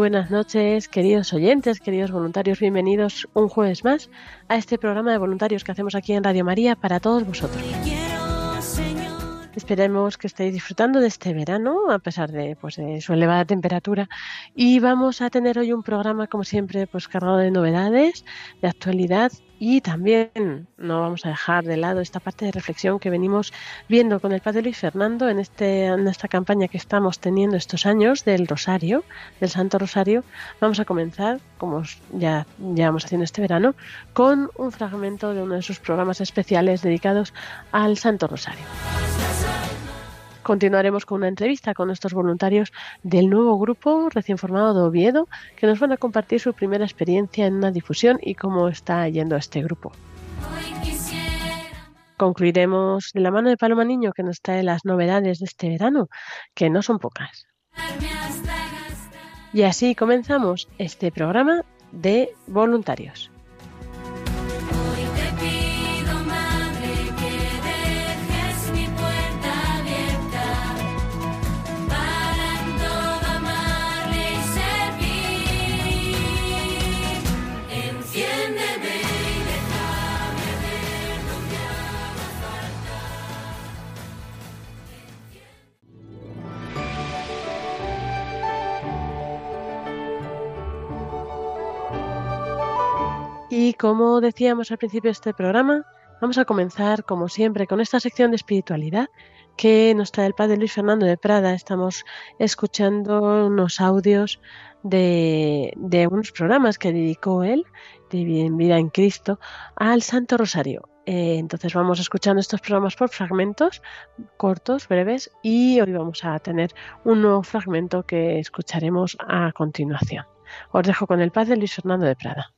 Buenas noches, queridos oyentes, queridos voluntarios, bienvenidos un jueves más a este programa de voluntarios que hacemos aquí en Radio María para todos vosotros. Esperemos que estéis disfrutando de este verano, a pesar de, pues, de su elevada temperatura. Y vamos a tener hoy un programa, como siempre, pues cargado de novedades, de actualidad y también no vamos a dejar de lado esta parte de reflexión que venimos viendo con el Padre Luis Fernando en, este, esta campaña que estamos teniendo estos años del Rosario, del Santo Rosario. Vamos a comenzar, como ya llevamos haciendo este verano, con un fragmento de uno de sus programas especiales dedicados al Santo Rosario. Continuaremos con una entrevista con nuestros voluntarios del nuevo grupo recién formado de Oviedo, que nos van a compartir su primera experiencia en una difusión y cómo está yendo este grupo. Concluiremos de la mano de Paloma Niño, que nos trae las novedades de este verano, que no son pocas. Y así comenzamos este programa de voluntarios. Y como decíamos al principio de este programa, vamos a comenzar, como siempre, con esta sección de espiritualidad que nos trae el Padre Luis Fernando de Prada. Estamos escuchando unos audios de, unos programas que dedicó él, de Vida en Cristo, al Santo Rosario. Eh, entonces vamos escuchando estos programas por fragmentos cortos, breves, y hoy vamos a tener un nuevo fragmento que escucharemos a continuación. Os dejo con el Padre Luis Fernando de Prada.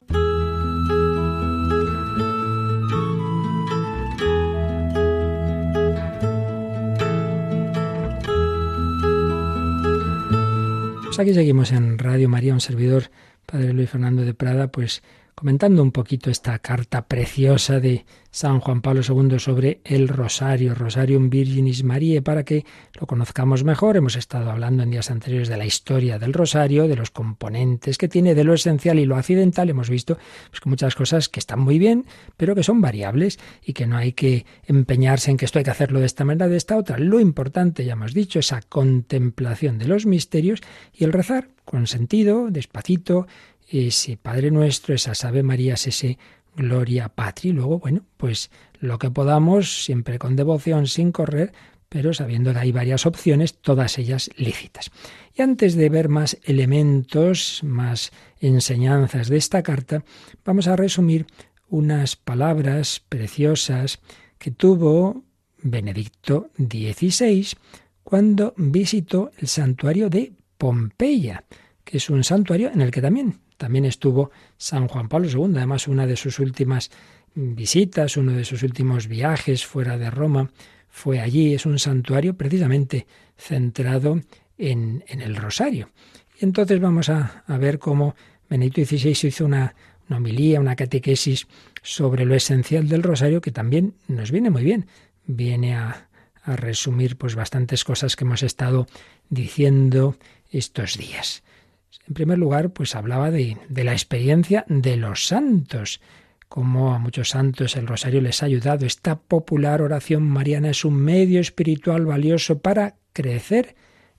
Pues aquí seguimos en Radio María, un servidor, Padre Luis Fernando de Prada, pues comentando un poquito esta carta preciosa de San Juan Pablo II sobre el Rosario, Rosarium Virginis Mariae, para que lo conozcamos mejor. Hemos estado hablando en días anteriores de la historia del Rosario, de los componentes que tiene, de lo esencial y lo accidental. Hemos visto pues, que muchas cosas que están muy bien, pero que son variables y que no hay que empeñarse en que esto hay que hacerlo de esta manera, de esta otra. Lo importante, ya hemos dicho, esa contemplación de los misterios y el rezar con sentido, despacito, ese Padre Nuestro, esas Ave Marías, ese Gloria Patri. Luego, bueno, pues lo que podamos, siempre con devoción, sin correr, pero sabiendo que hay varias opciones, todas ellas lícitas. Y antes de ver más elementos, más enseñanzas de esta carta, vamos a resumir unas palabras preciosas que tuvo Benedicto XVI cuando visitó el santuario de Pompeya, que es un santuario en el que también también estuvo San Juan Pablo II, además una de sus últimas visitas, uno de sus últimos viajes fuera de Roma fue allí, es un santuario precisamente centrado en, el rosario. Y entonces vamos a, ver cómo Benedicto XVI hizo una, una homilía, una catequesis sobre lo esencial del rosario, que también nos viene muy bien, viene a, a resumir pues bastantes cosas que hemos estado diciendo estos días. En primer lugar, pues hablaba de, de, la experiencia de los santos, como a muchos santos el rosario les ha ayudado. Esta popular oración mariana es un medio espiritual valioso para crecer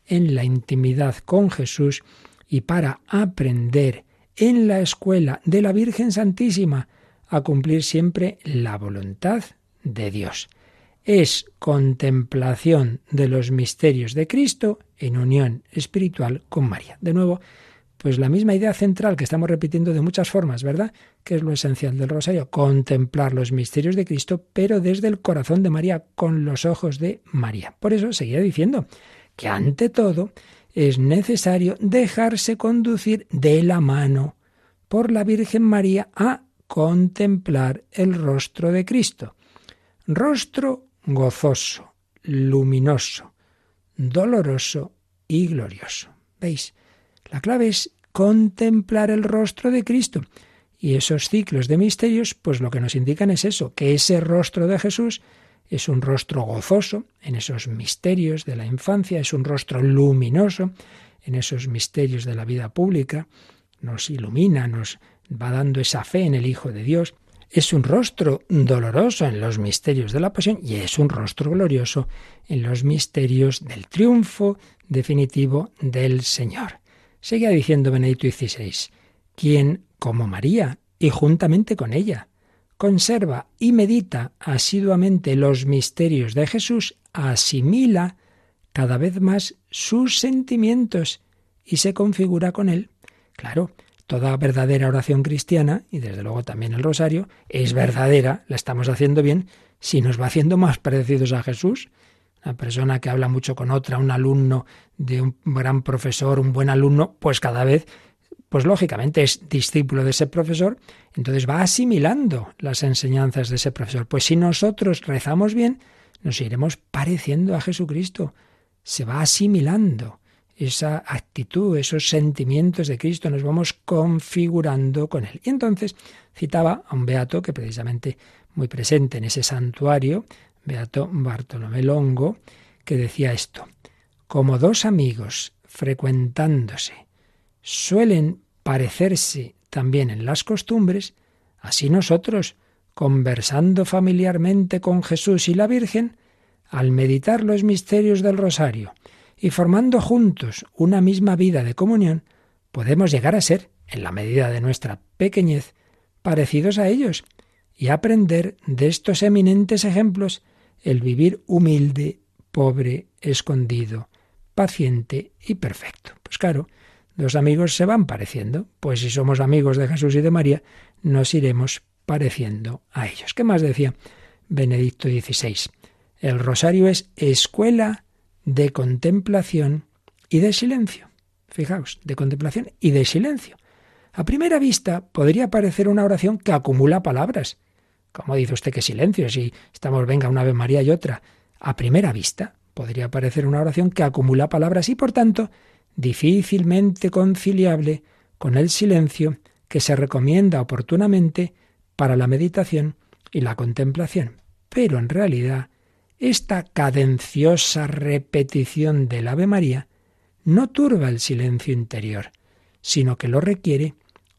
en la intimidad con Jesús y para aprender en la escuela de la Virgen Santísima a cumplir siempre la voluntad de Dios. Es contemplación de los misterios de Cristo en unión espiritual con María. De nuevo, pues la misma idea central que estamos repitiendo de muchas formas, ¿verdad? Que es lo esencial del rosario, contemplar los misterios de Cristo, pero desde el corazón de María, con los ojos de María. Por eso seguía diciendo que ante todo es necesario dejarse conducir de la mano por la Virgen María a contemplar el rostro de Cristo. Rostro gozoso, luminoso, doloroso y glorioso. ¿Veis? La clave es contemplar el rostro de Cristo. Y esos ciclos de misterios, pues lo que nos indican es eso, que ese rostro de Jesús es un rostro gozoso en esos misterios de la infancia, es un rostro luminoso en esos misterios de la vida pública, nos ilumina, nos va dando esa fe en el Hijo de Dios, es un rostro doloroso en los misterios de la pasión y es un rostro glorioso en los misterios del triunfo definitivo del Señor. Seguía diciendo Benedicto XVI, quien, como María, y juntamente con ella, conserva y medita asiduamente los misterios de Jesús, asimila cada vez más sus sentimientos y se configura con él. Claro, Toda verdadera oración cristiana, y desde luego también el rosario, es verdadera, la estamos haciendo bien, si nos va haciendo más parecidos a Jesús. Una persona que habla mucho con otra, un alumno de un gran profesor, un buen alumno, pues cada vez, pues lógicamente es discípulo de ese profesor, entonces va asimilando las enseñanzas de ese profesor. Pues si nosotros rezamos bien, nos iremos pareciendo a Jesucristo, se va asimilando esa actitud, esos sentimientos de Cristo, nos vamos configurando con Él. Y entonces citaba a un beato que precisamente muy presente en ese santuario, beato Bartolomé Longo, que decía esto, como dos amigos frecuentándose suelen parecerse también en las costumbres, así nosotros, conversando familiarmente con Jesús y la Virgen, al meditar los misterios del rosario, y formando juntos una misma vida de comunión, podemos llegar a ser, en la medida de nuestra pequeñez, parecidos a ellos y aprender de estos eminentes ejemplos el vivir humilde, pobre, escondido, paciente y perfecto. Pues claro, los amigos se van pareciendo, pues si somos amigos de Jesús y de María, nos iremos pareciendo a ellos. ¿Qué más decía Benedicto XVI? El rosario es escuela de contemplación y de silencio. Fijaos, de contemplación y de silencio. A primera vista podría parecer una oración que acumula palabras. ¿Cómo dice usted que silencio? Si estamos, venga, una Ave María y otra. A primera vista podría parecer una oración que acumula palabras y, por tanto, difícilmente conciliable con el silencio que se recomienda oportunamente para la meditación y la contemplación. Pero en realidad esta cadenciosa repetición del Ave María no turba el silencio interior, sino que lo requiere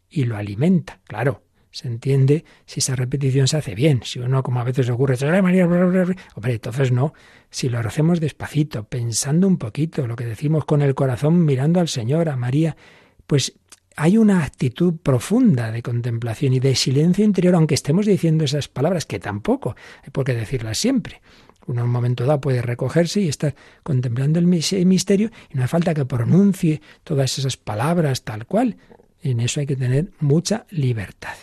y lo alimenta. Claro, se entiende si esa repetición se hace bien. Si uno, como a veces ocurre, Ave María, hombre, entonces no. Si lo hacemos despacito, pensando un poquito, lo que decimos con el corazón, mirando al Señor, a María, pues hay una actitud profunda de contemplación y de silencio interior, aunque estemos diciendo esas palabras, que tampoco hay por qué decirlas siempre. Uno un momento dado puede recogerse y estar contemplando el misterio y no hace falta que pronuncie todas esas palabras tal cual. En eso hay que tener mucha libertad.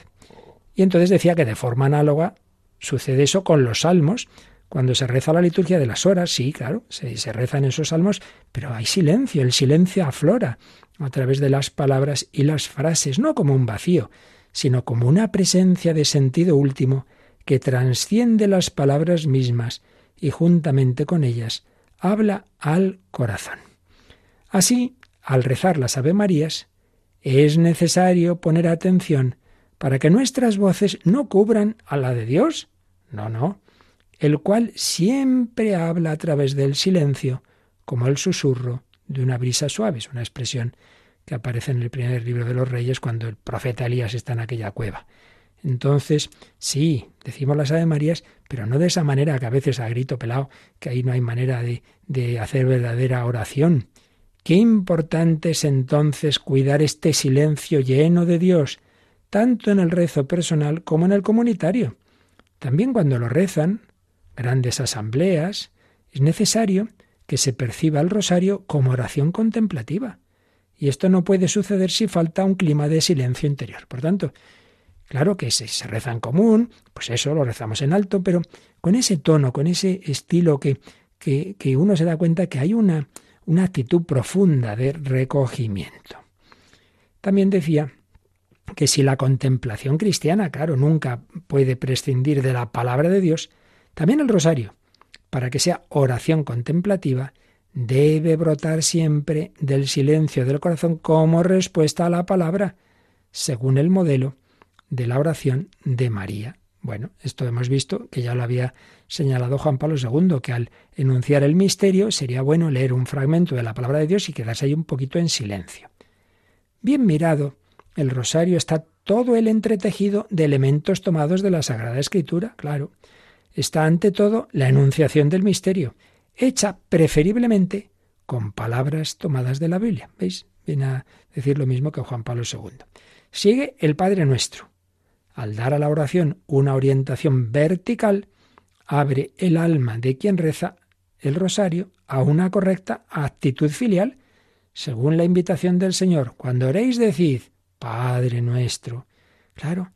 Y entonces decía que de forma análoga sucede eso con los salmos. Cuando se reza la liturgia de las horas, sí, claro, se, se rezan esos salmos, pero hay silencio, el silencio aflora a través de las palabras y las frases, no como un vacío, sino como una presencia de sentido último que transciende las palabras mismas y juntamente con ellas habla al corazón. Así, al rezar las Ave Marías, es necesario poner atención para que nuestras voces no cubran a la de Dios, no, no, el cual siempre habla a través del silencio, como el susurro de una brisa suave, es una expresión que aparece en el primer libro de los reyes cuando el profeta Elías está en aquella cueva. Entonces, sí, decimos las Ave Marías, pero no de esa manera que a veces a grito pelado, que ahí no hay manera de, de hacer verdadera oración. Qué importante es entonces cuidar este silencio lleno de Dios, tanto en el rezo personal como en el comunitario. También cuando lo rezan, grandes asambleas, es necesario que se perciba el rosario como oración contemplativa. Y esto no puede suceder si falta un clima de silencio interior. Por tanto, claro que si se reza en común, pues eso lo rezamos en alto, pero con ese tono, con ese estilo que, que, que uno se da cuenta que hay una, una actitud profunda de recogimiento. También decía que si la contemplación cristiana, claro, nunca puede prescindir de la palabra de Dios, también el rosario, para que sea oración contemplativa, debe brotar siempre del silencio del corazón como respuesta a la palabra, según el modelo de la oración de María. Bueno, esto hemos visto que ya lo había señalado Juan Pablo II, que al enunciar el misterio sería bueno leer un fragmento de la palabra de Dios y quedarse ahí un poquito en silencio. Bien mirado, el rosario está todo el entretejido de elementos tomados de la Sagrada Escritura, claro. Está ante todo la enunciación del misterio, hecha preferiblemente con palabras tomadas de la Biblia. ¿Veis? Viene a decir lo mismo que Juan Pablo II. Sigue el Padre Nuestro. Al dar a la oración una orientación vertical, abre el alma de quien reza el rosario a una correcta actitud filial, según la invitación del Señor. Cuando oréis, decid, Padre nuestro. Claro,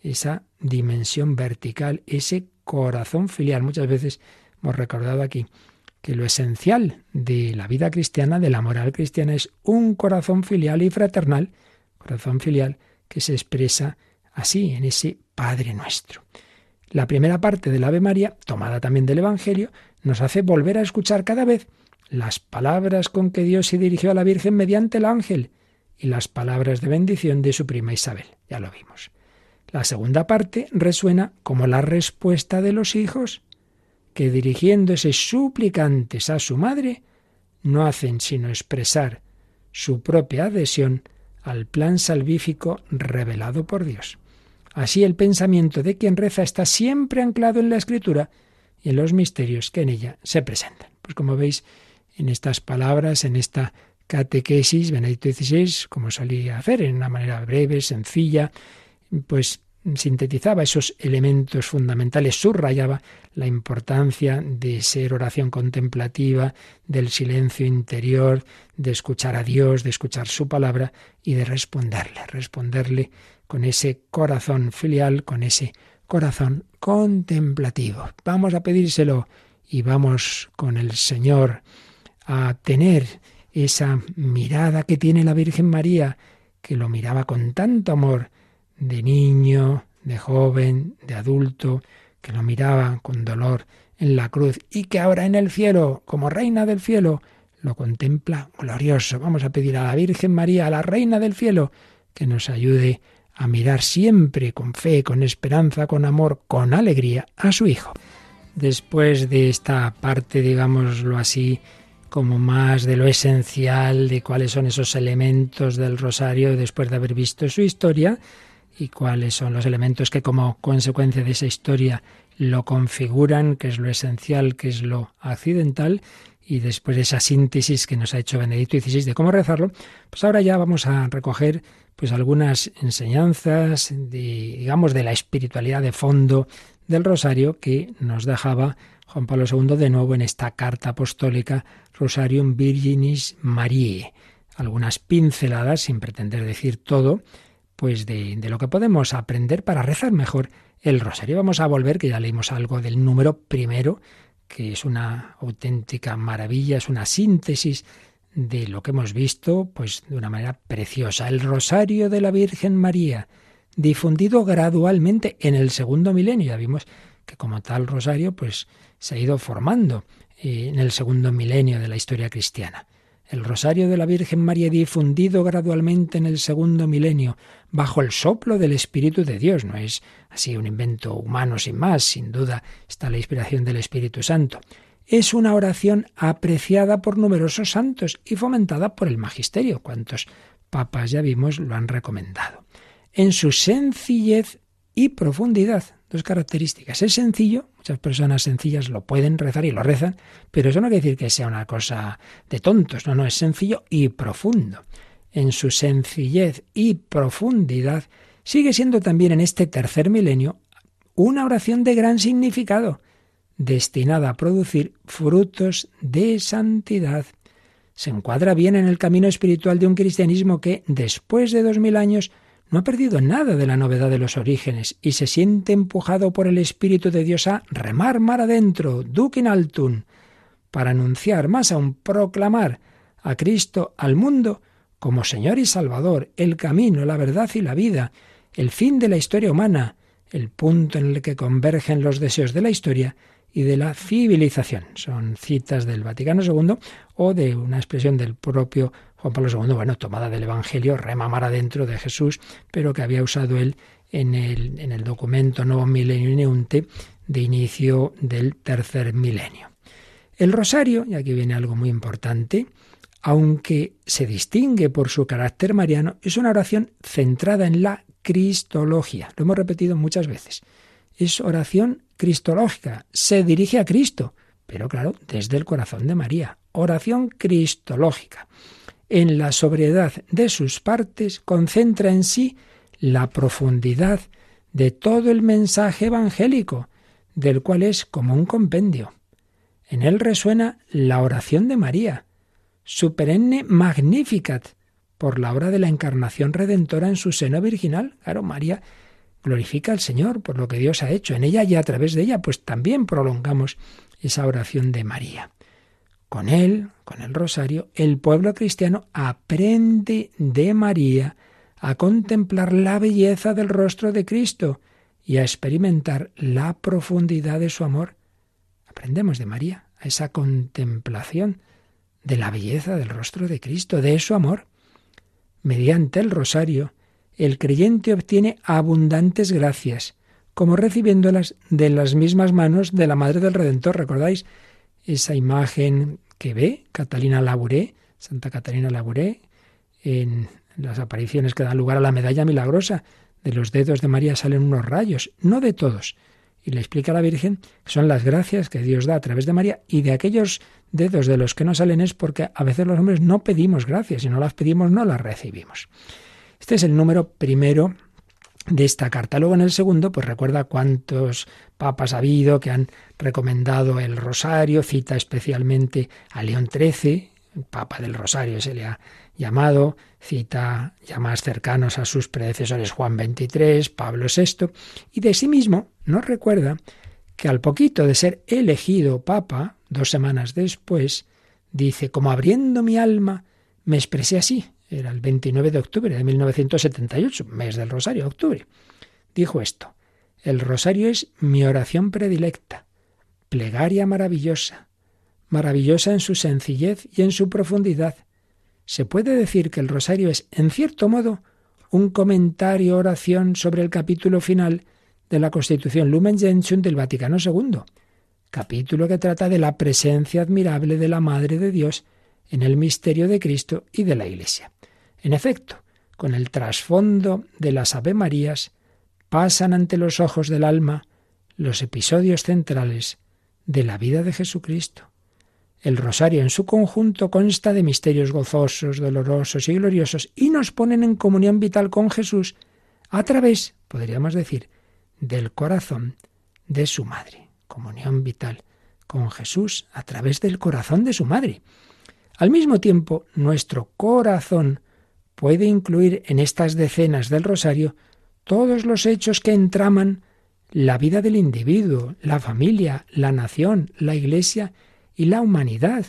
esa dimensión vertical, ese corazón filial. Muchas veces hemos recordado aquí que lo esencial de la vida cristiana, de la moral cristiana, es un corazón filial y fraternal, corazón filial que se expresa así, en ese Padre nuestro. La primera parte del Ave María, tomada también del Evangelio, nos hace volver a escuchar cada vez las palabras con que Dios se dirigió a la Virgen mediante el ángel y las palabras de bendición de su prima Isabel. Ya lo vimos. La segunda parte resuena como la respuesta de los hijos, que dirigiéndose suplicantes a su madre, no hacen sino expresar su propia adhesión al plan salvífico revelado por Dios. Así el pensamiento de quien reza está siempre anclado en la escritura y en los misterios que en ella se presentan. Pues como veis, en estas palabras, en esta catequesis, Benedicto XVI, como solía hacer, en una manera breve, sencilla, pues sintetizaba esos elementos fundamentales, subrayaba la importancia de ser oración contemplativa, del silencio interior, de escuchar a Dios, de escuchar su palabra y de responderle, responderle con ese corazón filial, con ese corazón contemplativo. Vamos a pedírselo y vamos con el Señor a tener esa mirada que tiene la Virgen María, que lo miraba con tanto amor, de niño, de joven, de adulto, que lo miraba con dolor en la cruz y que ahora en el cielo, como reina del cielo, lo contempla glorioso. Vamos a pedir a la Virgen María, a la reina del cielo, que nos ayude a mirar siempre con fe, con esperanza, con amor, con alegría a su Hijo. Después de esta parte, digámoslo así, como más de lo esencial, de cuáles son esos elementos del rosario después de haber visto su historia y cuáles son los elementos que como consecuencia de esa historia lo configuran, que es lo esencial, que es lo accidental, y después de esa síntesis que nos ha hecho Benedicto XVI de cómo rezarlo, pues ahora ya vamos a recoger pues algunas enseñanzas, digamos, de la espiritualidad de fondo del rosario que nos dejaba Juan Pablo II de nuevo en esta carta apostólica Rosarium Virginis Mariae. Algunas pinceladas, sin pretender decir todo, pues de, de, lo que podemos aprender para rezar mejor el rosario. Vamos a volver, que ya leímos algo del número primero, que es una auténtica maravilla, es una síntesis de lo que hemos visto, pues de una manera preciosa. El rosario de la Virgen María, difundido gradualmente en el segundo milenio. Ya vimos que como tal rosario, pues se ha ido formando eh, en el segundo milenio de la historia cristiana. El rosario de la Virgen María difundido gradualmente en el segundo milenio, bajo el soplo del Espíritu de Dios. No es así un invento humano sin más, sin duda está la inspiración del Espíritu Santo. Es una oración apreciada por numerosos santos y fomentada por el magisterio. Cuantos papas ya vimos lo han recomendado. En su sencillez y profundidad, dos características. Es sencillo, muchas personas sencillas lo pueden rezar y lo rezan, pero eso no quiere decir que sea una cosa de tontos, no, no, es sencillo y profundo. En su sencillez y profundidad sigue siendo también en este tercer milenio una oración de gran significado, destinada a producir frutos de santidad. Se encuadra bien en el camino espiritual de un cristianismo que, después de dos mil años, no ha perdido nada de la novedad de los orígenes y se siente empujado por el Espíritu de Dios a remar mar adentro, duc in para anunciar, más aún proclamar a Cristo al mundo como Señor y Salvador, el camino, la verdad y la vida, el fin de la historia humana, el punto en el que convergen los deseos de la historia y de la civilización. Son citas del Vaticano II o de una expresión del propio Juan Pablo II, bueno, tomada del Evangelio, remamar adentro de Jesús, pero que había usado él en el, en el documento Novo Milenio Neunte de inicio del tercer milenio. El rosario, y aquí viene algo muy importante, aunque se distingue por su carácter mariano, es una oración centrada en la cristología. Lo hemos repetido muchas veces. Es oración cristológica, se dirige a Cristo, pero claro, desde el corazón de María. Oración cristológica. En la sobriedad de sus partes concentra en sí la profundidad de todo el mensaje evangélico, del cual es como un compendio. En él resuena la oración de María, su perenne Magnificat, por la obra de la encarnación redentora en su seno virginal. Claro, María glorifica al Señor por lo que Dios ha hecho en ella y a través de ella, pues también prolongamos esa oración de María. Con él, con el rosario, el pueblo cristiano aprende de María a contemplar la belleza del rostro de Cristo y a experimentar la profundidad de su amor. Aprendemos de María a esa contemplación de la belleza del rostro de Cristo, de su amor. Mediante el rosario, el creyente obtiene abundantes gracias, como recibiéndolas de las mismas manos de la Madre del Redentor. ¿Recordáis esa imagen que ve Catalina Labouré, Santa Catalina Labouré, en las apariciones que dan lugar a la medalla milagrosa? De los dedos de María salen unos rayos, no de todos, y le explica a la Virgen que son las gracias que Dios da a través de María y de aquellos dedos de los que no salen es porque a veces los hombres no pedimos gracias y no las pedimos no las recibimos. Este es el número primero de esta carta. Luego en el segundo, pues recuerda cuántos papas ha habido que han recomendado el rosario, cita especialmente a León XIII, Papa del Rosario se le ha llamado, cita ya más cercanos a sus predecesores Juan XXIII, Pablo VI, y de sí mismo nos recuerda que al poquito de ser elegido Papa, dos semanas después, dice, como abriendo mi alma, me expresé así, era el 29 de octubre de 1978, mes del Rosario, octubre. Dijo esto, el Rosario es mi oración predilecta, plegaria maravillosa, maravillosa en su sencillez y en su profundidad. Se puede decir que el rosario es, en cierto modo, un comentario oración sobre el capítulo final de la Constitución Lumen Gentium del Vaticano II, capítulo que trata de la presencia admirable de la Madre de Dios en el misterio de Cristo y de la Iglesia. En efecto, con el trasfondo de las Ave Marías, pasan ante los ojos del alma los episodios centrales de la vida de Jesucristo. El rosario en su conjunto consta de misterios gozosos, dolorosos y gloriosos y nos ponen en comunión vital con Jesús a través, podríamos decir, del corazón de su madre. Comunión vital con Jesús a través del corazón de su madre. Al mismo tiempo, nuestro corazón puede incluir en estas decenas del rosario todos los hechos que entraman la vida del individuo, la familia, la nación, la iglesia y la humanidad,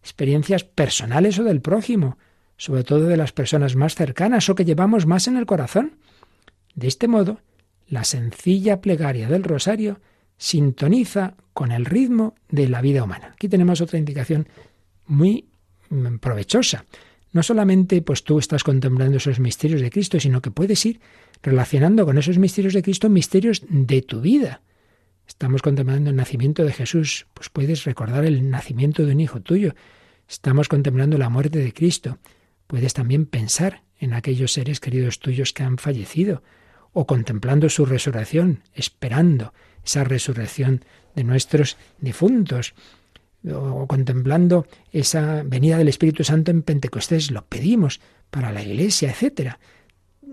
experiencias personales o del prójimo, sobre todo de las personas más cercanas o que llevamos más en el corazón. De este modo, la sencilla plegaria del rosario sintoniza con el ritmo de la vida humana. Aquí tenemos otra indicación muy mm, provechosa. No solamente pues tú estás contemplando esos misterios de Cristo, sino que puedes ir relacionando con esos misterios de Cristo misterios de tu vida. Estamos contemplando el nacimiento de Jesús, pues puedes recordar el nacimiento de un hijo tuyo. Estamos contemplando la muerte de Cristo. Puedes también pensar en aquellos seres queridos tuyos que han fallecido, o contemplando su resurrección, esperando esa resurrección de nuestros difuntos, o contemplando esa venida del Espíritu Santo en Pentecostés, lo pedimos para la Iglesia, etcétera.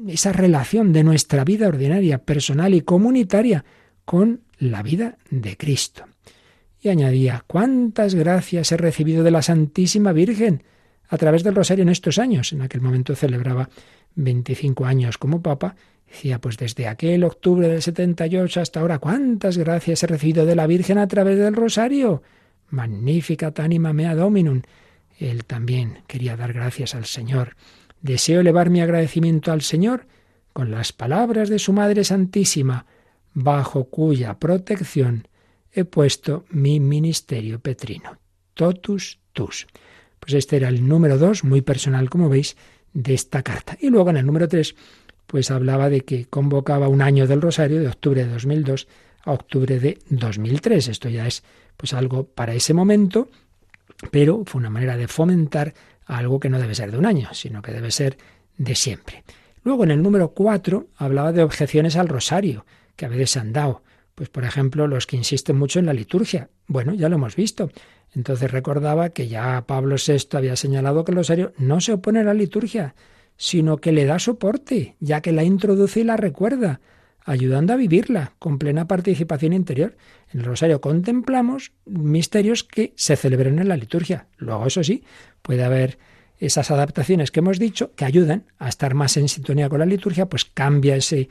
Esa relación de nuestra vida ordinaria, personal y comunitaria con la vida de Cristo. Y añadía, ¿cuántas gracias he recibido de la Santísima Virgen a través del rosario en estos años? En aquel momento celebraba 25 años como papa. Decía, pues desde aquel octubre del 78 hasta ahora, ¿cuántas gracias he recibido de la Virgen a través del rosario? Magnificat anima mea dominum. Él también quería dar gracias al Señor. Deseo elevar mi agradecimiento al Señor con las palabras de su Madre Santísima, bajo cuya protección he puesto mi ministerio petrino. Totus tus. Pues este era el número dos, muy personal, como veis, de esta carta. Y luego en el número tres, pues hablaba de que convocaba un año del Rosario de octubre de 2002 a octubre de 2003. Esto ya es pues algo para ese momento, pero fue una manera de fomentar algo que no debe ser de un año, sino que debe ser de siempre. Luego en el número cuatro hablaba de objeciones al rosario, que a veces se han dado. Pues por ejemplo, los que insisten mucho en la liturgia. Bueno, ya lo hemos visto. Entonces recordaba que ya Pablo VI había señalado que el rosario no se opone a la liturgia, sino que le da soporte, ya que la introduce y la recuerda, ayudando a vivirla con plena participación interior. En el rosario contemplamos misterios que se celebran en la liturgia. Luego, eso sí, puede haber esas adaptaciones que hemos dicho que ayudan a estar más en sintonía con la liturgia, pues cambia ese,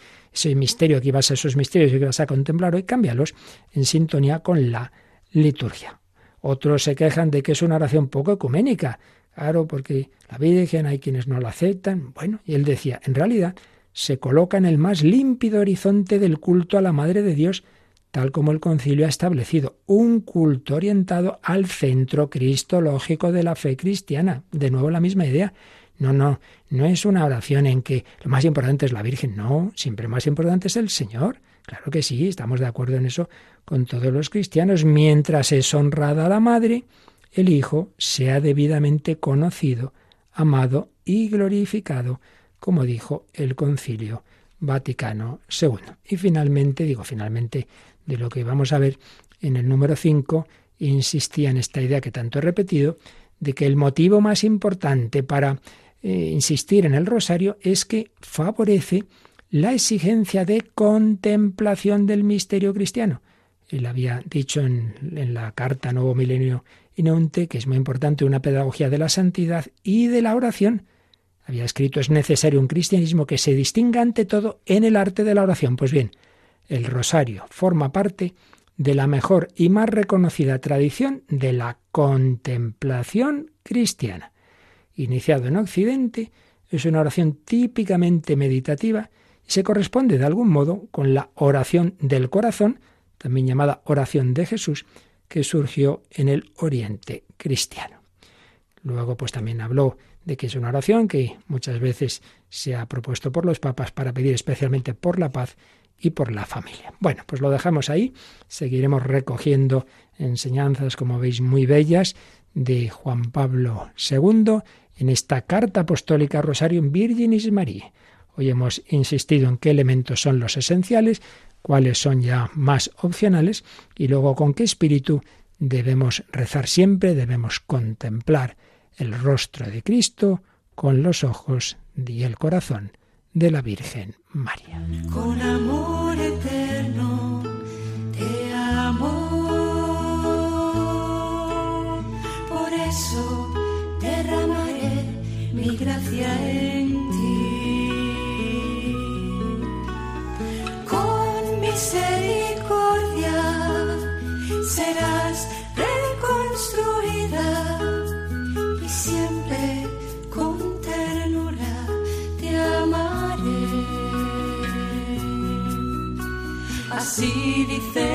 misterio que ibas a esos misterios que vas a contemplar hoy, cámbialos en sintonía con la liturgia. Otros se quejan de que es una oración poco ecuménica, claro, porque la Virgen hay quienes no la aceptan. Bueno, y él decía, en realidad se coloca en el más límpido horizonte del culto a la Madre de Dios, tal como el concilio ha establecido, un culto orientado al centro cristológico de la fe cristiana. De nuevo la misma idea. No, no, no es una oración en que lo más importante es la Virgen, no, siempre más importante es el Señor. Claro que sí, estamos de acuerdo en eso con todos los cristianos. Mientras es honrada la Madre, el Hijo sea debidamente conocido, amado y glorificado, como dijo el concilio Vaticano II. Y finalmente, digo finalmente, de lo que vamos a ver en el número 5, insistía en esta idea que tanto he repetido, de que el motivo más importante para eh, insistir en el rosario es que favorece la exigencia de contemplación del misterio cristiano. Él había dicho en, la carta Nuevo Milenio Inonte que es muy importante una pedagogía de la santidad y de la oración. Había escrito es necesario un cristianismo que se distinga ante todo en el arte de la oración. Pues bien, el rosario forma parte de la mejor y más reconocida tradición de la contemplación cristiana. Iniciado en Occidente, es una oración típicamente meditativa y se corresponde de algún modo con la oración del corazón, también llamada oración de Jesús, que surgió en el Oriente cristiano. Luego, pues también habló de que es una oración que muchas veces se ha propuesto por los papas para pedir especialmente por la paz y por la familia. Bueno, pues lo dejamos ahí. Seguiremos recogiendo enseñanzas, como veis, muy bellas de Juan Pablo II en esta carta apostólica Rosarium Virginis Marie. Hoy hemos insistido en qué elementos son los esenciales, cuáles son ya más opcionales y luego con qué espíritu debemos rezar siempre, debemos contemplar el rostro de Cristo con los ojos y el corazón de la Virgen María. Con amor eterno te amo. Por eso derramaré mi gracia en Así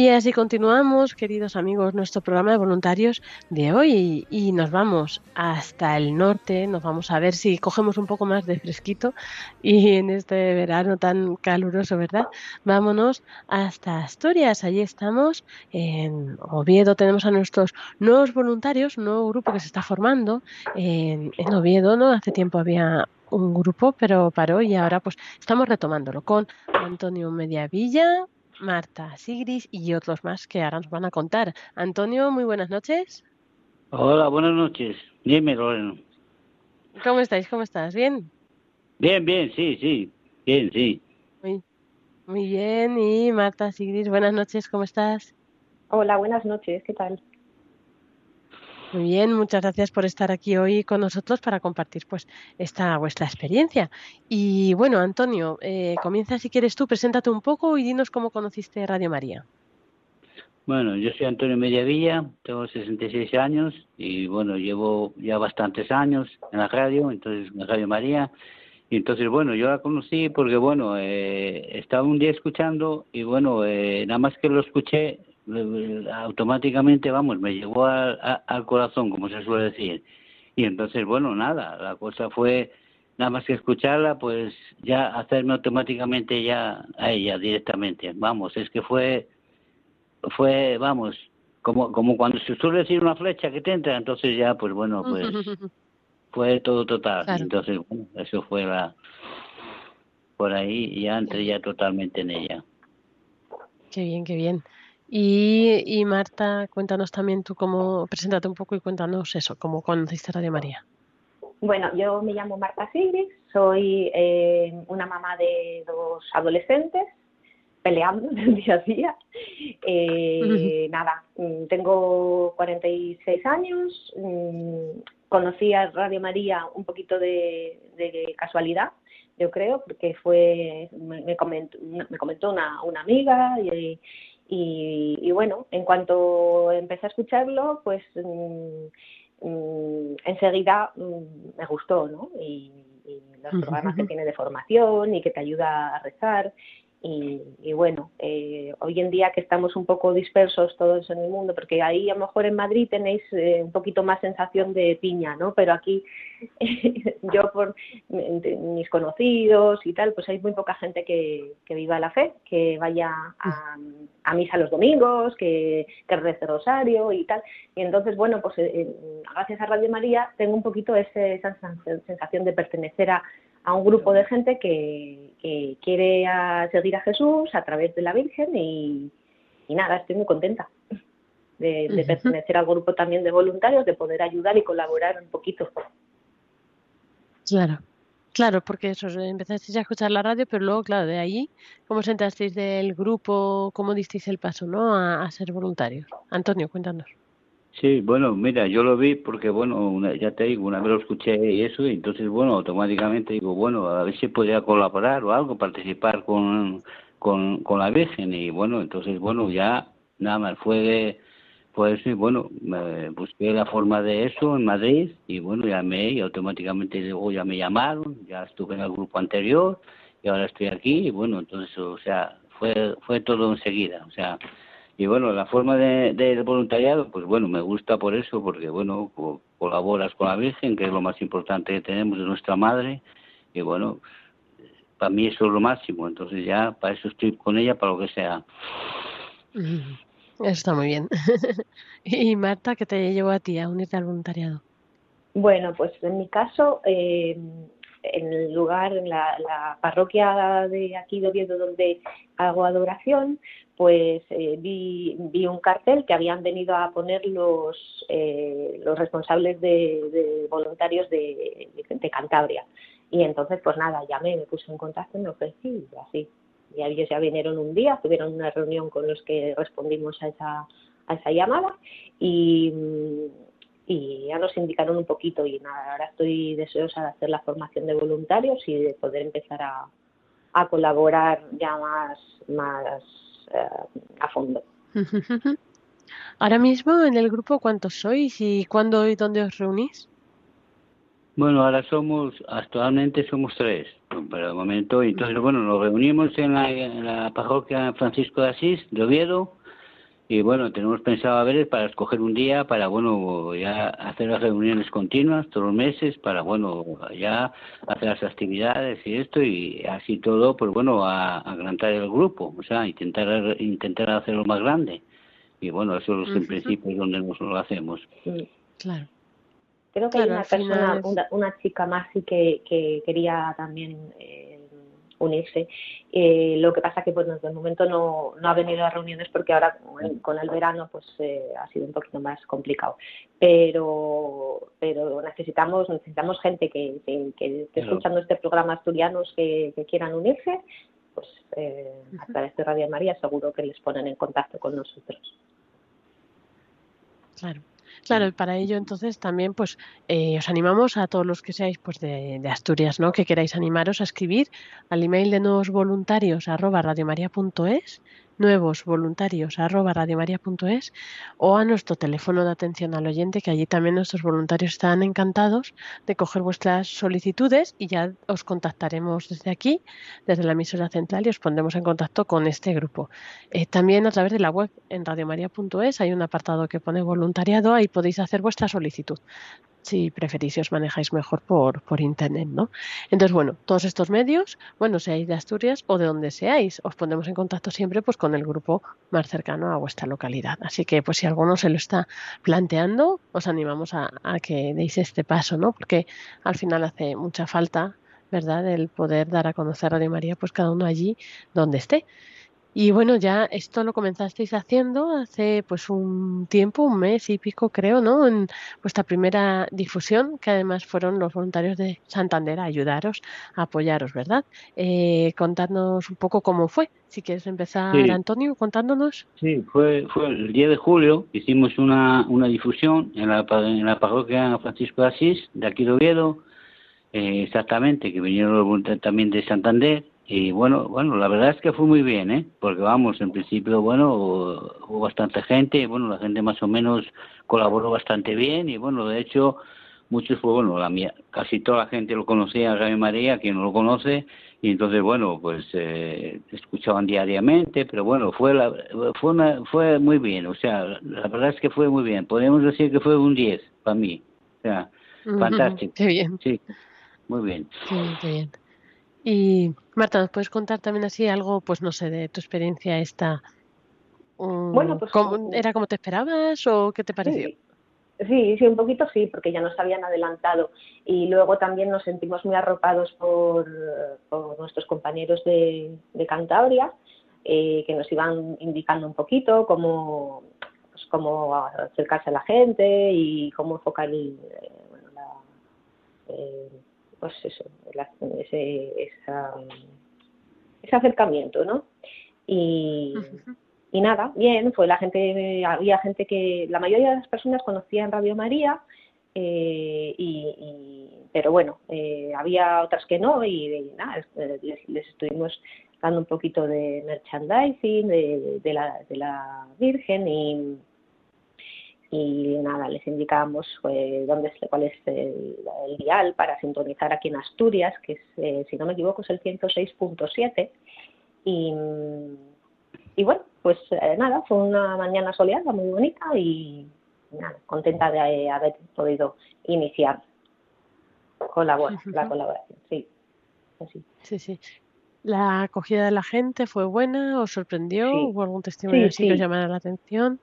Y así continuamos, queridos amigos, nuestro programa de voluntarios de hoy y nos vamos hasta el norte, nos vamos a ver si cogemos un poco más de fresquito y en este verano tan caluroso, ¿verdad? Vámonos hasta Asturias, allí estamos en Oviedo, tenemos a nuestros nuevos voluntarios, un nuevo grupo que se está formando en, Oviedo, ¿no? Hace tiempo había un grupo, pero paró y ahora pues estamos retomándolo con Antonio Mediavilla, Marta Sigris y otros más que ahora nos van a contar. Antonio, muy buenas noches. Hola, buenas noches. Dime, Loreno. ¿Cómo estáis? ¿Cómo estás? ¿Bien? Bien, bien, sí, sí. Bien, sí. Muy, muy bien. Y Marta Sigris, buenas noches, ¿cómo estás? Hola, buenas noches, ¿qué tal? Muy bien, muchas gracias por estar aquí hoy con nosotros para compartir pues esta vuestra experiencia. Y bueno, Antonio, eh, comienza si quieres tú, preséntate un poco y dinos cómo conociste Radio María. Bueno, yo soy Antonio Mediavilla, tengo 66 años y bueno, llevo ya bastantes años en la radio, entonces en Radio María. Y entonces, bueno, yo la conocí porque, bueno, eh, estaba un día escuchando y, bueno, eh, nada más que lo escuché, automáticamente, vamos, me llegó al, a- al corazón, como se suele decir. Y entonces, bueno, nada, la cosa fue nada más que escucharla, pues ya hacerme automáticamente ya a ella directamente. Vamos, es que fue, fue, vamos, como, como cuando se suele decir una flecha que te entra, entonces ya, pues bueno, pues fue todo total. Claro. Entonces, bueno, eso fue la, por ahí y ya entré ya totalmente en ella. Qué bien, qué bien. Y, y Marta, cuéntanos también tú cómo, preséntate un poco y cuéntanos eso, cómo conociste Radio María. Bueno, yo me llamo Marta Sigris, soy eh, una mamá de dos adolescentes peleando el día a día. Eh, Nada, mm, tengo 46 años, mm, conocí a Radio María un poquito de, de casualidad, yo creo, porque fue me, me comentó, me comentó una, una amiga y, y, y bueno, en cuanto empecé a escucharlo, pues mm, mm, enseguida mm, me gustó, ¿no? Y, y los programas que tiene de formación y que te ayuda a rezar. Y, bueno, eh, hoy en día que estamos un poco dispersos todos en el mundo, porque ahí a lo mejor en Madrid tenéis eh, un poquito más sensación de piña, ¿no? Pero aquí yo por mis conocidos y tal, pues hay muy poca gente que, que viva la fe, que vaya a, misa los domingos, que, que rece rosario y tal. Y entonces, bueno, pues eh, gracias a Radio María tengo un poquito ese, esa sensación de pertenecer a a un grupo de gente que, quiere seguir a Jesús a través de la Virgen y, nada, estoy muy contenta de, pertenecer al grupo también de voluntarios, de poder ayudar y colaborar un poquito. Claro, claro, porque eso, empezasteis a escuchar la radio, pero luego, claro, de ahí, ¿cómo sentasteis del grupo? ¿Cómo disteis el paso, no, a, a ser voluntarios? Antonio, cuéntanos. Sí, bueno, mira, yo lo vi porque, bueno, ya te digo, una vez lo escuché y eso, y entonces, bueno, automáticamente digo, bueno, a ver si podía colaborar o algo, participar con, con, con la Virgen, y bueno, entonces, bueno, ya nada más fue pues sí, bueno, busqué la forma de eso en Madrid, y bueno, llamé y automáticamente luego ya me llamaron, ya estuve en el grupo anterior, y ahora estoy aquí, y bueno, entonces, o sea, fue, fue todo enseguida, o sea, y bueno, la forma de, del voluntariado, pues bueno, me gusta por eso, porque bueno, colaboras con la Virgen, que es lo más importante que tenemos de nuestra madre, y bueno, para mí eso es lo máximo, entonces ya para eso estoy con ella, para lo que sea. Eso está muy bien. y Marta, ¿qué te llevó a ti a unirte al voluntariado? Bueno, pues en mi caso, eh, en el lugar, en la, parroquia de aquí de Oviedo donde hago adoración, pues eh, vi, vi, un cartel que habían venido a poner los, eh, los responsables de, voluntarios de, Cantabria. Y entonces, pues nada, llamé, me puse en contacto y me ofrecí y así. Y ellos ya vinieron un día, tuvieron una reunión con los que respondimos a esa, a esa llamada y, y ya nos indicaron un poquito y nada, ahora estoy deseosa de hacer la formación de voluntarios y de poder empezar a, a colaborar ya más, más eh, a fondo. Ahora mismo en el grupo, ¿cuántos sois y cuándo y dónde os reunís? Bueno, ahora somos, actualmente somos tres, pero de momento, entonces, bueno, nos reunimos en la, en la parroquia Francisco de Asís de Oviedo y bueno, tenemos pensado a ver para escoger un día para, bueno, ya hacer las reuniones continuas todos los meses para, bueno, ya hacer las actividades y esto y así todo, pues bueno, a, agrandar el grupo, o sea, intentar intentar hacerlo más grande. Y bueno, eso es en principio donde nos lo hacemos. Claro. Creo que hay una persona, una, chica más y que, que quería también eh, unirse. Eh, lo que pasa que pues de momento no, no ha venido a reuniones porque ahora con el, verano pues eh, ha sido un poquito más complicado. Pero pero necesitamos necesitamos gente que, que, esté escuchando este programa asturianos que, quieran unirse, pues eh, a través de Radio María seguro que les ponen en contacto con nosotros. Claro. Claro, y para ello entonces también pues eh, os animamos a todos los que seáis pues de, de, Asturias, ¿no? Que queráis animaros a escribir al email de nuevos voluntarios arroba radiomaria.es nuevos voluntarios arroba radiomaria.es o a nuestro teléfono de atención al oyente, que allí también nuestros voluntarios están encantados de coger vuestras solicitudes y ya os contactaremos desde aquí, desde la emisora central y os pondremos en contacto con este grupo. Eh, también a través de la web en radiomaria.es hay un apartado que pone voluntariado, ahí podéis hacer vuestra solicitud si preferís si os manejáis mejor por, por internet, ¿no? Entonces, bueno, todos estos medios, bueno, seáis de Asturias o de donde seáis, os pondremos en contacto siempre pues con el grupo más cercano a vuestra localidad. Así que, pues si alguno se lo está planteando, os animamos a, a que deis este paso, ¿no? Porque al final hace mucha falta, ¿verdad?, el poder dar a conocer a Radio María, pues cada uno allí donde esté. Y bueno, ya esto lo comenzasteis haciendo hace pues un tiempo, un mes y pico creo, ¿no? En vuestra primera difusión, que además fueron los voluntarios de Santander a ayudaros, a apoyaros, ¿verdad? Eh, contadnos un poco cómo fue. Si quieres empezar, Antonio, contándonos. Sí, fue, fue el 10 de julio, hicimos una, una difusión en la, en la parroquia Francisco de Asís, de aquí de Oviedo, eh, exactamente, que vinieron los voluntarios también de Santander, y bueno, bueno, la verdad es que fue muy bien, ¿eh? Porque vamos, en principio, bueno, hubo bastante gente, y bueno, la gente más o menos colaboró bastante bien y bueno, de hecho, muchos, pues bueno, la mía, casi toda la gente lo conocía, Radio María, quien no lo conoce, y entonces, bueno, pues eh, escuchaban diariamente, pero bueno, fue la, fue, una, fue muy bien, o sea, la verdad es que fue muy bien, podemos decir que fue un 10 para mí, o sea, fantástico. Qué bien. Sí, muy bien. Sí, qué bien. Y Marta, ¿nos puedes contar también así algo, pues no sé, de tu experiencia esta? um, Bueno, pues, ¿cómo- ¿Era como te esperabas o qué te pareció? Sí, sí, sí, un poquito sí, porque ya nos habían adelantado. Y luego también nos sentimos muy arropados por, por nuestros compañeros de, de Cantabria, eh, que nos iban indicando un poquito cómo, pues, cómo acercarse a la gente y cómo enfocar el, eh, bueno, la, eh, pues eso, ese, esa- ese acercamiento, ¿no? Y, y nada, bien, fue la gente, había gente que, la mayoría de las personas conocían Radio María, eh, y, y- pero bueno, eh, había otras que no, y, y nada, eh, les, les estuvimos dando un poquito de merchandising de, de la, de la Virgen y, y nada, les indicábamos eh, dónde es, cuál es el, el dial para sintonizar aquí en Asturias, que es, eh, si no me equivoco, es el 106.7. Y, y bueno, pues eh, nada, fue una mañana soleada muy bonita y nada, contenta de eh, haber podido iniciar colabora- la Ujú. colaboración. Sí, así. Sí, sí. ¿La acogida de la gente fue buena? ¿Os sorprendió? Sí. ¿Hubo algún testimonio Sí, así que os sí. llamara la atención?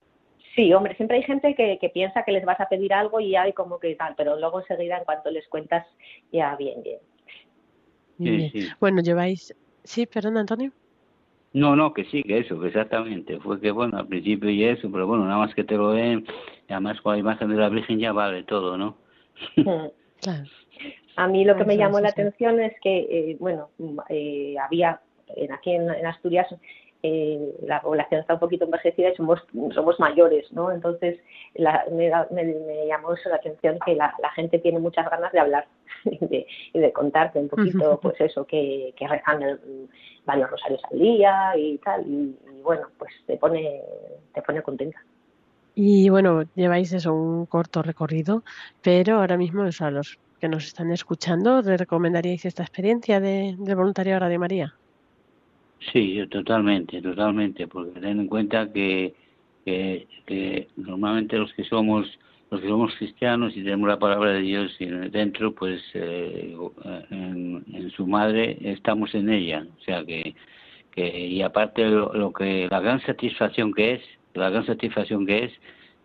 Sí, hombre, siempre hay gente que, que piensa que les vas a pedir algo y hay como que tal, pero luego enseguida en cuanto les cuentas, ya bien, bien. Bien, Sí, bien. sí. Bueno, lleváis... Sí, perdón, Antonio. No, no, que sí, que eso, que exactamente. Fue que, bueno, al principio y eso, pero bueno, nada más que te lo den, y además con la imagen de la Virgen ya vale todo, ¿no? Mm. Claro. A mí lo que me llamó la sí, atención es que, eh, bueno, mm, eh, había en, aquí en, en Asturias eh, la población está un poquito envejecida y somos, somos mayores, ¿no? Entonces la- me, me- me llamó eso la atención que la, la gente tiene muchas ganas de hablar y de, y de contarte un poquito, pues eso, que, que rezan el- varios rosarios al día y tal, y, y bueno, pues te pone, te pone contenta. Y bueno, lleváis eso, un corto recorrido, pero ahora mismo, o sea, los que nos están escuchando, ¿le recomendaríais esta experiencia de, de voluntariado Radio María? Sí, totalmente, totalmente, porque ten en cuenta que, que, normalmente los que somos los que somos cristianos y tenemos la palabra de Dios dentro, pues eh, en, en su madre estamos en ella, o sea que, que y aparte lo, lo que la gran satisfacción que es, la gran satisfacción que es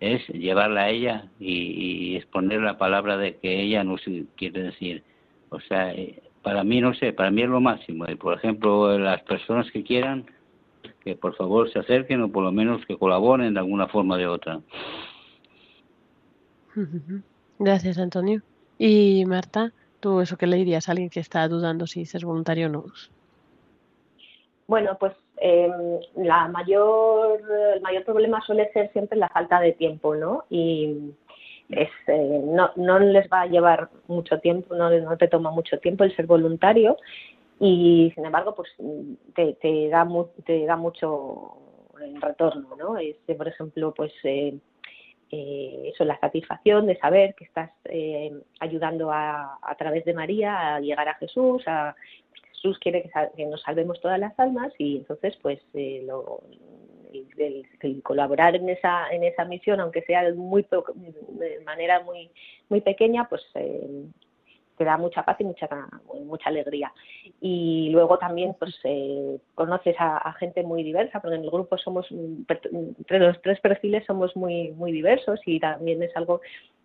es llevarla a ella y, y exponer la palabra de que ella nos quiere decir, o sea, eh, para mí no sé, para mí es lo máximo. Y por ejemplo, las personas que quieran, que por favor se acerquen o por lo menos que colaboren de alguna forma o de otra. Gracias, Antonio. Y Marta, ¿tú eso qué le dirías a alguien que está dudando si ser voluntario o no? Bueno, pues eh, la mayor, el mayor problema suele ser siempre la falta de tiempo, ¿no? Y es, eh, no, les va a llevar mucho tiempo, no, no te toma mucho tiempo el ser voluntario y sin embargo, pues te, te da mu- te da mucho retorno, ¿no? Este, por ejemplo, pues eh, eh, eso, la satisfacción de saber que estás eh, ayudando a, a través de María a llegar a Jesús, a Jesús quiere que, que nos salvemos todas las almas y entonces pues eh, lo, el, colaborar en esa en esa misión aunque sea de muy de manera muy muy pequeña pues eh, te da mucha paz y mucha mucha alegría. Y luego también pues eh, conoces a, gente muy diversa porque en el grupo somos entre los tres perfiles somos muy muy diversos y también es algo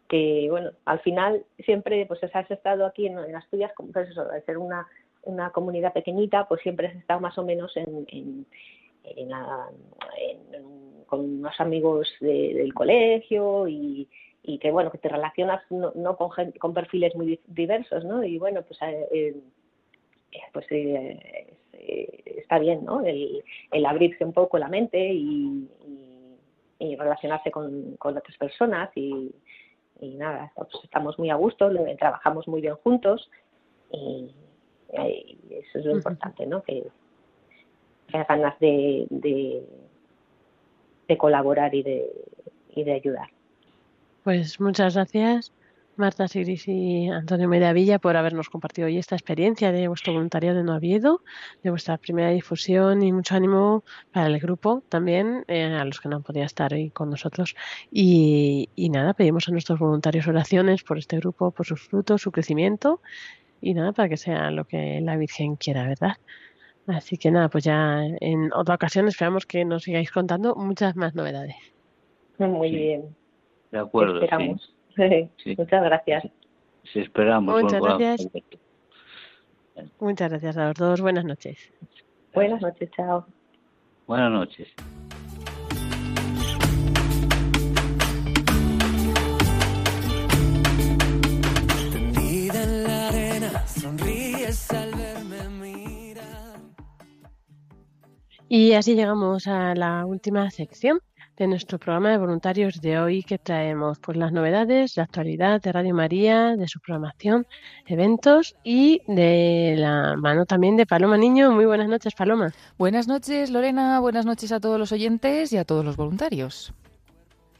que bueno al final siempre pues has estado aquí en, en Asturias como pues de ser una una comunidad pequeñita, pues siempre has estado más o menos en, en, en la- en- con unos amigos de- del colegio y, y que bueno que te relacionas no, no con, con perfiles muy di- diversos, ¿no? Y bueno pues eh, eh, pues eh, es- está bien, ¿no? El, el abrirse un poco la mente y, y- y relacionarse con, con otras personas y, y nada, pues estamos muy a gusto, trabajamos muy bien juntos y, eso es lo importante, ¿no? Que, haya ganas de, de, de colaborar y de, y de ayudar. Pues muchas gracias Marta Sigris y Antonio Medavilla por habernos compartido hoy esta experiencia de vuestro voluntariado en Oviedo, de vuestra primera difusión y mucho ánimo para el grupo también, eh, a los que no han podido estar hoy con nosotros. Y, y nada, pedimos a nuestros voluntarios oraciones por este grupo, por sus frutos, su crecimiento y nada, para que sea lo que la Virgen quiera, ¿verdad? Así que nada, pues ya en otra ocasión esperamos que nos sigáis contando muchas más novedades. Muy Sí. bien. De acuerdo. Esperamos. Sí. Muchas gracias. Sí, esperamos. Muchas bueno, gracias. Muchas gracias a los dos. Buenas noches. Buenas noches, chao. Buenas noches. Y así llegamos a la última sección de nuestro programa de voluntarios de hoy que traemos pues las novedades, la actualidad de Radio María, de su programación, eventos y de la mano también de Paloma Niño. Muy buenas noches, Paloma. Buenas noches, Lorena. Buenas noches a todos los oyentes y a todos los voluntarios.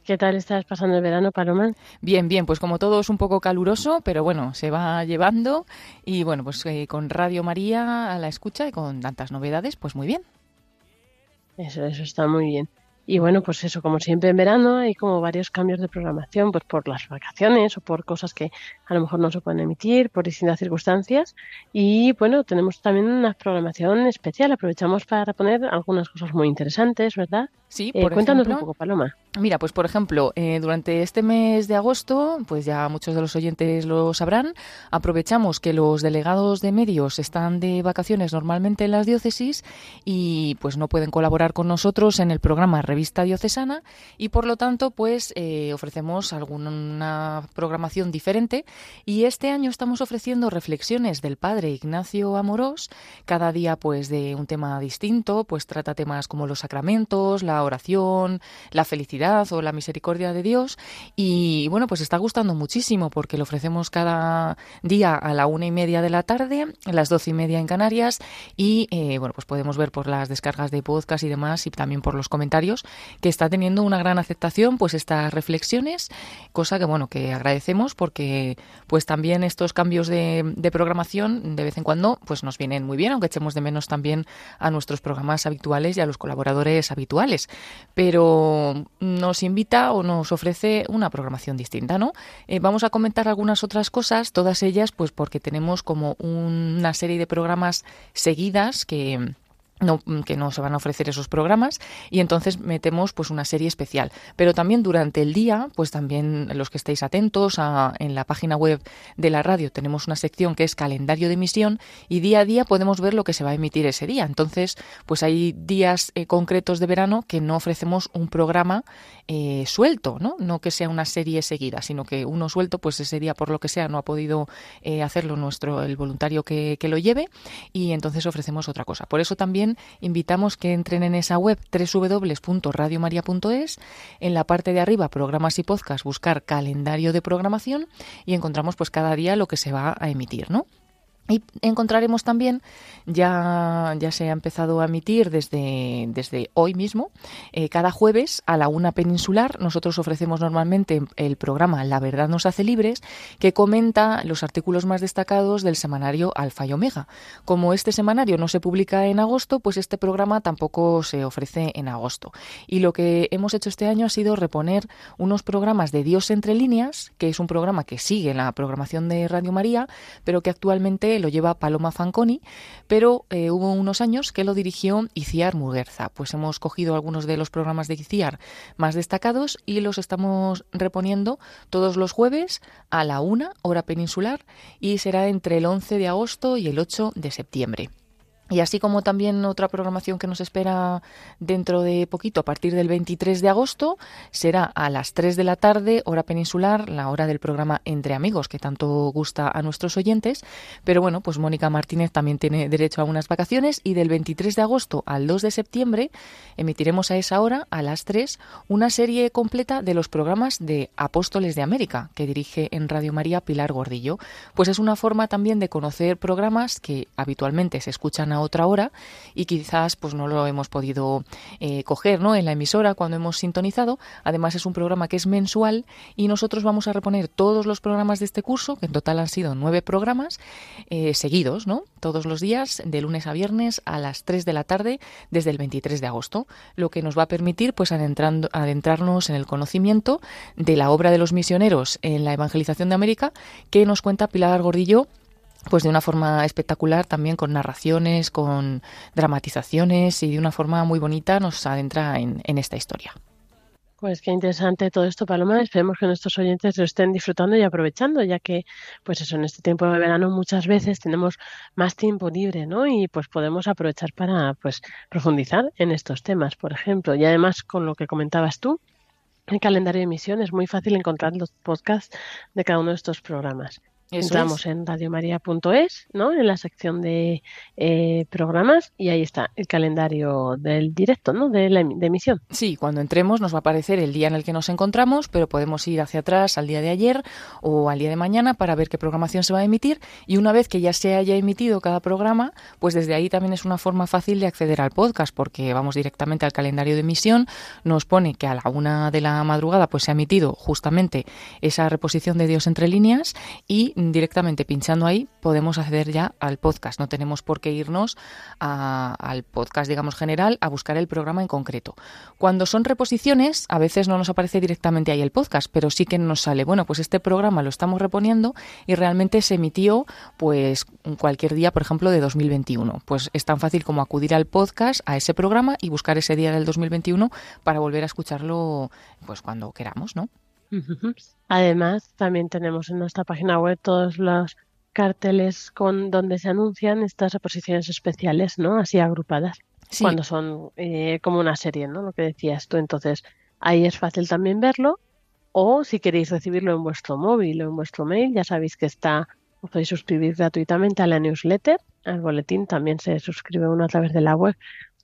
¿Qué tal estás pasando el verano, Paloma? Bien, bien, pues como todo es un poco caluroso, pero bueno, se va llevando y bueno, pues eh, con Radio María a la escucha y con tantas novedades, pues muy bien. Eso, eso está muy bien. Y bueno, pues eso, como siempre en verano hay como varios cambios de programación, pues por las vacaciones o por cosas que a lo mejor no se pueden emitir, por distintas circunstancias. Y bueno, tenemos también una programación especial. Aprovechamos para poner algunas cosas muy interesantes, ¿verdad? Sí, Eh, por cuéntanos ejemplo, un poco, Paloma. Mira, pues por ejemplo, eh, durante este mes de agosto, pues ya muchos de los oyentes lo sabrán, aprovechamos que los delegados de medios están de vacaciones normalmente en las diócesis y pues no pueden colaborar con nosotros en el programa Revista Diocesana y por lo tanto pues eh, ofrecemos alguna programación diferente y este año estamos ofreciendo reflexiones del padre Ignacio Amorós, cada día pues de un tema distinto, pues trata temas como los sacramentos, la oración, la felicidad o la misericordia de Dios. Y bueno, pues está gustando muchísimo porque lo ofrecemos cada día a la una y media de la tarde, a las doce y media en Canarias. Y eh, bueno, pues podemos ver por las descargas de podcast y demás y también por los comentarios que está teniendo una gran aceptación pues estas reflexiones, cosa que bueno, que agradecemos porque pues también estos cambios de, de programación de vez en cuando pues nos vienen muy bien, aunque echemos de menos también a nuestros programas habituales y a los colaboradores habituales. Pero nos invita o nos ofrece una programación distinta, ¿no? Eh, vamos a comentar algunas otras cosas, todas ellas pues porque tenemos como una serie de programas seguidas que no, que no se van a ofrecer esos programas y entonces metemos pues una serie especial. Pero también durante el día, pues también los que estéis atentos en la página web de la radio tenemos una sección que es calendario de emisión y día a día podemos ver lo que se va a emitir ese día. Entonces, pues hay días eh, concretos de verano que no ofrecemos un programa eh, suelto, ¿no? No que sea una serie seguida, sino que uno suelto, pues ese día por lo que sea no ha podido eh, hacerlo nuestro el voluntario que, que lo lleve y entonces ofrecemos otra cosa. Por eso también invitamos que entren en esa web www.radiomaria.es, en la parte de arriba programas y podcast, buscar calendario de programación y encontramos pues cada día lo que se va a emitir, ¿no? Y encontraremos también, ya, ya se ha empezado a emitir desde, desde hoy mismo, eh, cada jueves a la una peninsular. Nosotros ofrecemos normalmente el programa La Verdad nos hace libres, que comenta los artículos más destacados del semanario Alfa y Omega. Como este semanario no se publica en agosto, pues este programa tampoco se ofrece en agosto. Y lo que hemos hecho este año ha sido reponer unos programas de Dios entre líneas, que es un programa que sigue la programación de Radio María, pero que actualmente lo lleva Paloma Fanconi, pero eh, hubo unos años que lo dirigió Iciar Muguerza. Pues hemos cogido algunos de los programas de Iciar más destacados y los estamos reponiendo todos los jueves a la una hora peninsular y será entre el 11 de agosto y el 8 de septiembre. Y así como también otra programación que nos espera dentro de poquito, a partir del 23 de agosto, será a las 3 de la tarde, hora peninsular, la hora del programa Entre Amigos, que tanto gusta a nuestros oyentes. Pero bueno, pues Mónica Martínez también tiene derecho a unas vacaciones y del 23 de agosto al 2 de septiembre emitiremos a esa hora, a las 3, una serie completa de los programas de Apóstoles de América, que dirige en Radio María Pilar Gordillo. Pues es una forma también de conocer programas que habitualmente se escuchan otra hora y quizás pues no lo hemos podido eh, coger ¿no? en la emisora cuando hemos sintonizado. Además es un programa que es mensual y nosotros vamos a reponer todos los programas de este curso, que en total han sido nueve programas, eh, seguidos, ¿no? todos los días, de lunes a viernes a las 3 de la tarde desde el 23 de agosto, lo que nos va a permitir pues adentrarnos en el conocimiento de la obra de los misioneros en la evangelización de América que nos cuenta Pilar Gordillo pues de una forma espectacular, también con narraciones, con dramatizaciones y de una forma muy bonita nos adentra en, en esta historia. Pues qué interesante todo esto, Paloma. Esperemos que nuestros oyentes lo estén disfrutando y aprovechando, ya que, pues eso, en este tiempo de verano muchas veces tenemos más tiempo libre, ¿no? Y pues podemos aprovechar para, pues, profundizar en estos temas, por ejemplo. Y además, con lo que comentabas tú, el calendario de emisión es muy fácil encontrar los podcasts de cada uno de estos programas. Entramos en radiomaria.es, ¿no? En la sección de eh, programas y ahí está el calendario del directo, ¿no? De la de emisión. Sí, cuando entremos nos va a aparecer el día en el que nos encontramos, pero podemos ir hacia atrás al día de ayer o al día de mañana para ver qué programación se va a emitir y una vez que ya se haya emitido cada programa, pues desde ahí también es una forma fácil de acceder al podcast porque vamos directamente al calendario de emisión, nos pone que a la una de la madrugada pues se ha emitido justamente esa reposición de Dios entre líneas y directamente pinchando ahí podemos acceder ya al podcast. No tenemos por qué irnos al podcast, digamos, general a buscar el programa en concreto. Cuando son reposiciones, a veces no nos aparece directamente ahí el podcast, pero sí que nos sale, bueno, pues este programa lo estamos reponiendo y realmente se emitió pues cualquier día, por ejemplo, de 2021. Pues es tan fácil como acudir al podcast, a ese programa y buscar ese día del 2021 para volver a escucharlo pues cuando queramos, ¿no? Además, también tenemos en nuestra página web todos los carteles con donde se anuncian estas reposiciones especiales, ¿no? Así agrupadas, cuando son eh, como una serie, ¿no? Lo que decías tú. Entonces, ahí es fácil también verlo. O si queréis recibirlo en vuestro móvil o en vuestro mail, ya sabéis que está, os podéis suscribir gratuitamente a la newsletter, al boletín también se suscribe uno a través de la web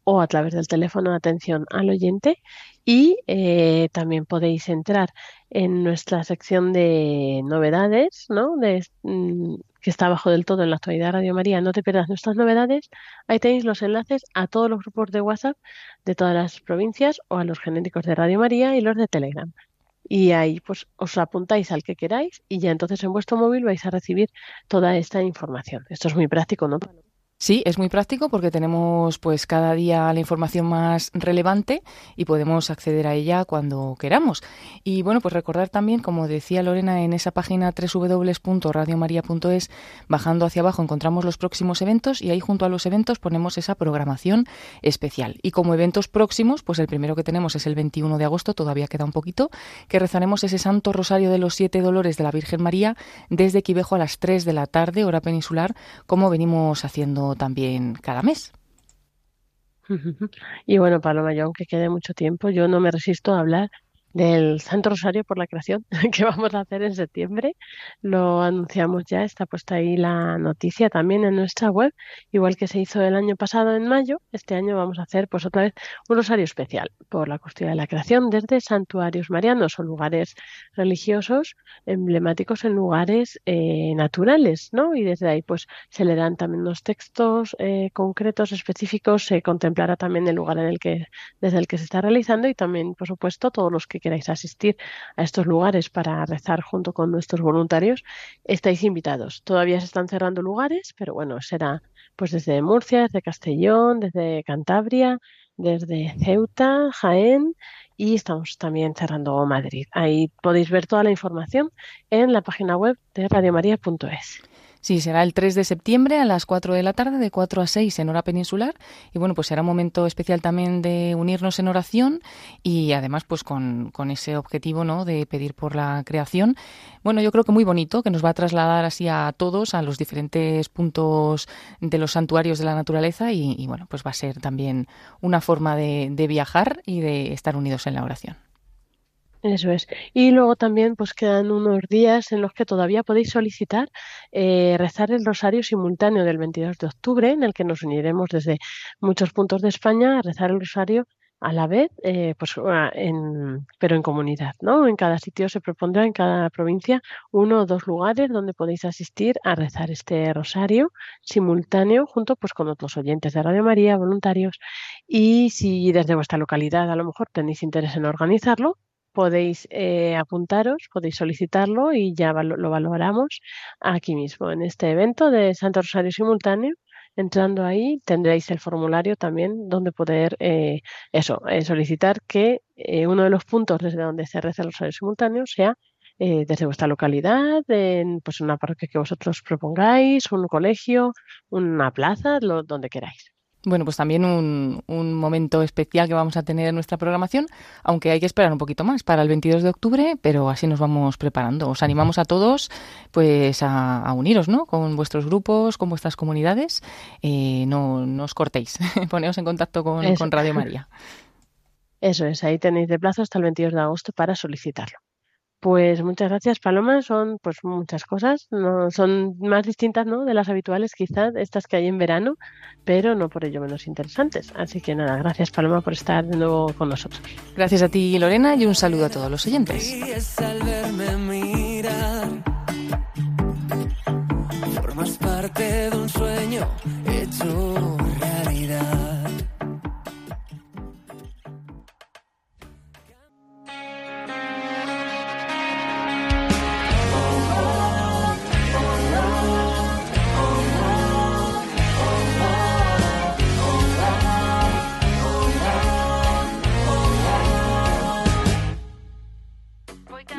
o a través del teléfono de atención al oyente y eh, también podéis entrar en nuestra sección de novedades, ¿no? De, mm, que está abajo del todo en la actualidad Radio María. No te pierdas nuestras novedades. Ahí tenéis los enlaces a todos los grupos de WhatsApp de todas las provincias o a los genéticos de Radio María y los de Telegram. Y ahí pues os apuntáis al que queráis y ya entonces en vuestro móvil vais a recibir toda esta información. Esto es muy práctico, ¿no? Sí, es muy práctico porque tenemos pues cada día la información más relevante y podemos acceder a ella cuando queramos. Y bueno, pues recordar también, como decía Lorena, en esa página www.radiomaria.es, bajando hacia abajo encontramos los próximos eventos y ahí junto a los eventos ponemos esa programación especial. Y como eventos próximos, pues el primero que tenemos es el 21 de agosto, todavía queda un poquito, que rezaremos ese Santo Rosario de los Siete Dolores de la Virgen María desde Quivejo a las 3 de la tarde, hora peninsular, como venimos haciendo también cada mes. Y bueno, Paloma, yo aunque quede mucho tiempo, yo no me resisto a hablar del Santo Rosario por la Creación que vamos a hacer en septiembre. Lo anunciamos ya, está puesta ahí la noticia también en nuestra web, igual que se hizo el año pasado en mayo. Este año vamos a hacer pues otra vez un rosario especial por la cuestión de la creación desde santuarios marianos o lugares religiosos emblemáticos en lugares eh, naturales, ¿no? Y desde ahí pues se le dan también unos textos eh, concretos, específicos, se contemplará también el lugar en el que desde el que se está realizando y también, por supuesto, todos los que queráis asistir a estos lugares para rezar junto con nuestros voluntarios, estáis invitados. Todavía se están cerrando lugares, pero bueno, será pues desde Murcia, desde Castellón, desde Cantabria, desde Ceuta, Jaén y estamos también cerrando Madrid. Ahí podéis ver toda la información en la página web de radiomaria.es. Sí, será el 3 de septiembre a las 4 de la tarde, de 4 a 6 en hora peninsular. Y bueno, pues será un momento especial también de unirnos en oración y además pues con, con ese objetivo ¿no? de pedir por la creación. Bueno, yo creo que muy bonito, que nos va a trasladar así a todos a los diferentes puntos de los santuarios de la naturaleza y, bueno, pues va a ser también una forma de viajar y de estar unidos en la oración. Eso es. Y luego también pues quedan unos días en los que todavía podéis solicitar eh, rezar el rosario simultáneo del 22 de octubre, en el que nos uniremos desde muchos puntos de España a rezar el rosario a la vez, eh, pues, en, pero en comunidad, ¿no? En cada sitio se propondrá, en cada provincia, uno o dos lugares donde podéis asistir a rezar este rosario simultáneo junto pues, con otros oyentes de Radio María, voluntarios. Y si desde vuestra localidad a lo mejor tenéis interés en organizarlo, podéis eh, apuntaros, podéis solicitarlo y ya lo valoramos aquí mismo, en este evento de Santo Rosario Simultáneo entrando ahí tendréis el formulario también donde poder eh, eso, eh, solicitar que eh, uno de los puntos desde donde se reza el rosario simultáneo sea desde vuestra localidad, en pues una parroquia que vosotros propongáis, un colegio, una plaza, lo, donde queráis. Bueno, pues también un, un, momento especial que vamos a tener en nuestra programación, aunque hay que esperar un poquito más para el 22 de octubre, pero así nos vamos preparando. Os animamos a todos pues a, uniros ¿no? con vuestros grupos, con vuestras comunidades. Eh, no, no, os cortéis, poneos en contacto con, con Radio María. Eso es, ahí tenéis de plazo hasta el 22 de agosto para solicitarlo. Pues muchas gracias, Paloma. Son pues muchas cosas, no son más distintas, ¿no? De las habituales, quizás estas que hay en verano, pero no por ello menos interesantes. Así que nada, gracias, Paloma, por estar de nuevo con nosotros. Gracias a ti, Lorena, y un saludo a todos los oyentes. Formas parte de un sueño hecho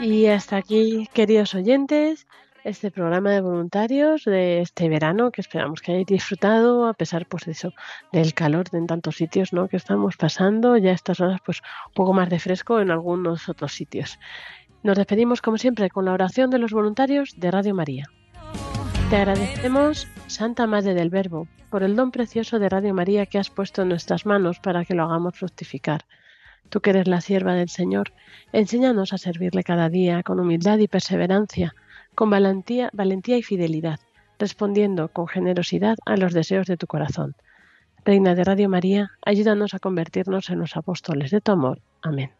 Y hasta aquí, queridos oyentes, este programa de voluntarios de este verano que esperamos que hayáis disfrutado a pesar pues de eso del calor de en tantos sitios ¿no? que estamos pasando. Ya estas horas pues un poco más de fresco en algunos otros sitios. Nos despedimos como siempre con la oración de los voluntarios de Radio María. Te agradecemos Santa Madre del Verbo por el don precioso de Radio María que has puesto en nuestras manos para que lo hagamos fructificar Tú que eres la sierva del Señor, enséñanos a servirle cada día con humildad y perseverancia, con valentía, y fidelidad, respondiendo con generosidad a los deseos de tu corazón. Reina de Radio María, ayúdanos a convertirnos en los apóstoles de tu amor. Amén.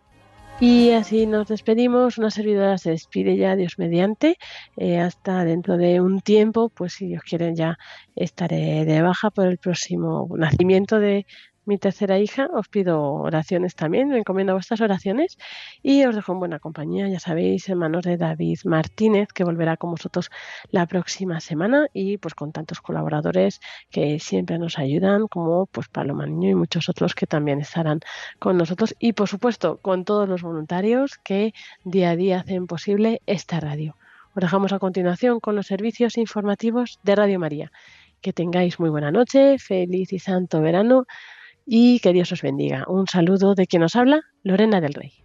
Y así nos despedimos. Una servidora se despide ya, Dios mediante, eh, hasta dentro de un tiempo, pues si Dios quiere ya estaré de baja por el próximo nacimiento de, mi tercera hija. Os pido oraciones también, me encomiendo vuestras oraciones y os dejo en buena compañía, ya sabéis, en manos de David Martínez, que volverá con vosotros la próxima semana y pues con tantos colaboradores que siempre nos ayudan, como pues Paloma Niño y muchos otros que también estarán con nosotros y por supuesto con todos los voluntarios que día a día hacen posible esta radio. Os dejamos a continuación con los servicios informativos de Radio María. Que tengáis muy buena noche, feliz y santo verano y que Dios os bendiga. Un saludo de quien nos habla, Lorena del Rey.